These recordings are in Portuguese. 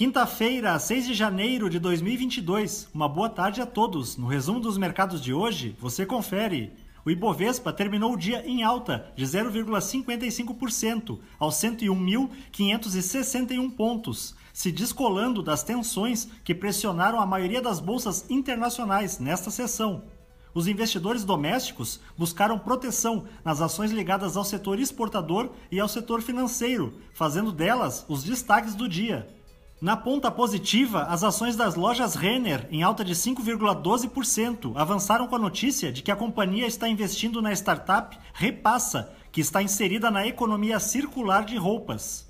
Quinta-feira, 6 de janeiro de 2022. Uma boa tarde a todos. No resumo dos mercados de hoje, você confere. O Ibovespa terminou o dia em alta de 0,55% aos 101.561 pontos, se descolando das tensões que pressionaram a maioria das bolsas internacionais nesta sessão. Os investidores domésticos buscaram proteção nas ações ligadas ao setor exportador e ao setor financeiro, fazendo delas os destaques do dia. Na ponta positiva, as ações das lojas Renner, em alta de 5,12%, avançaram com a notícia de que a companhia está investindo na startup Repassa, que está inserida na economia circular de roupas.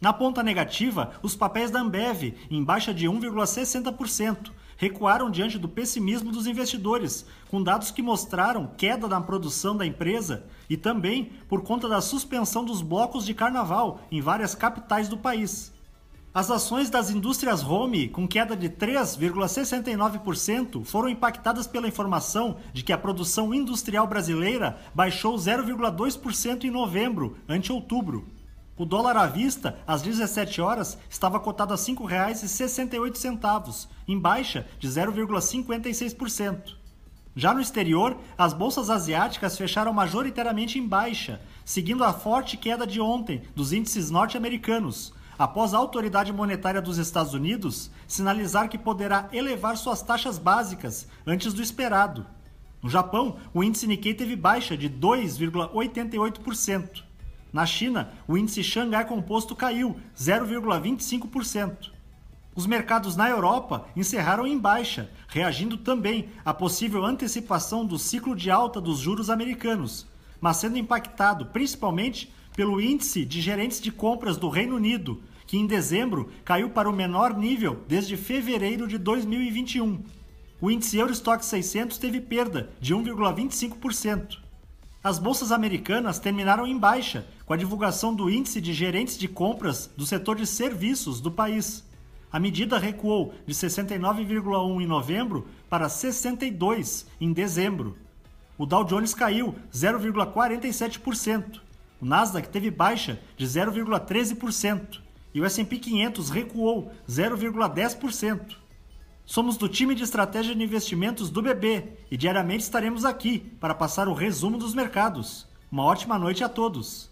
Na ponta negativa, os papéis da Ambev, em baixa de 1,60%, recuaram diante do pessimismo dos investidores, com dados que mostraram queda na produção da empresa e também por conta da suspensão dos blocos de carnaval em várias capitais do país. As ações das indústrias home, com queda de 3,69%, foram impactadas pela informação de que a produção industrial brasileira baixou 0,2% em novembro, ante outubro. O dólar à vista, às 17 horas, estava cotado a R$ 5,68, em baixa de 0,56%. Já no exterior, as bolsas asiáticas fecharam majoritariamente em baixa, seguindo a forte queda de ontem dos índices norte-americanos, após a autoridade monetária dos Estados Unidos sinalizar que poderá elevar suas taxas básicas antes do esperado. No Japão, o índice Nikkei teve baixa de 2,88%. Na China, o índice Xangai Composto caiu 0,25%. Os mercados na Europa encerraram em baixa, reagindo também à possível antecipação do ciclo de alta dos juros americanos, mas sendo impactado principalmente pelo índice de gerentes de compras do Reino Unido, que em dezembro caiu para o menor nível desde fevereiro de 2021. O índice Eurostock 600 teve perda de 1,25%. As bolsas americanas terminaram em baixa com a divulgação do índice de gerentes de compras do setor de serviços do país. A medida recuou de 69,1 em novembro para 62 em dezembro. O Dow Jones caiu 0,47%. O Nasdaq teve baixa de 0,13% e o S&P 500 recuou 0,10%. Somos do time de estratégia de investimentos do BB e diariamente estaremos aqui para passar o resumo dos mercados. Uma ótima noite a todos.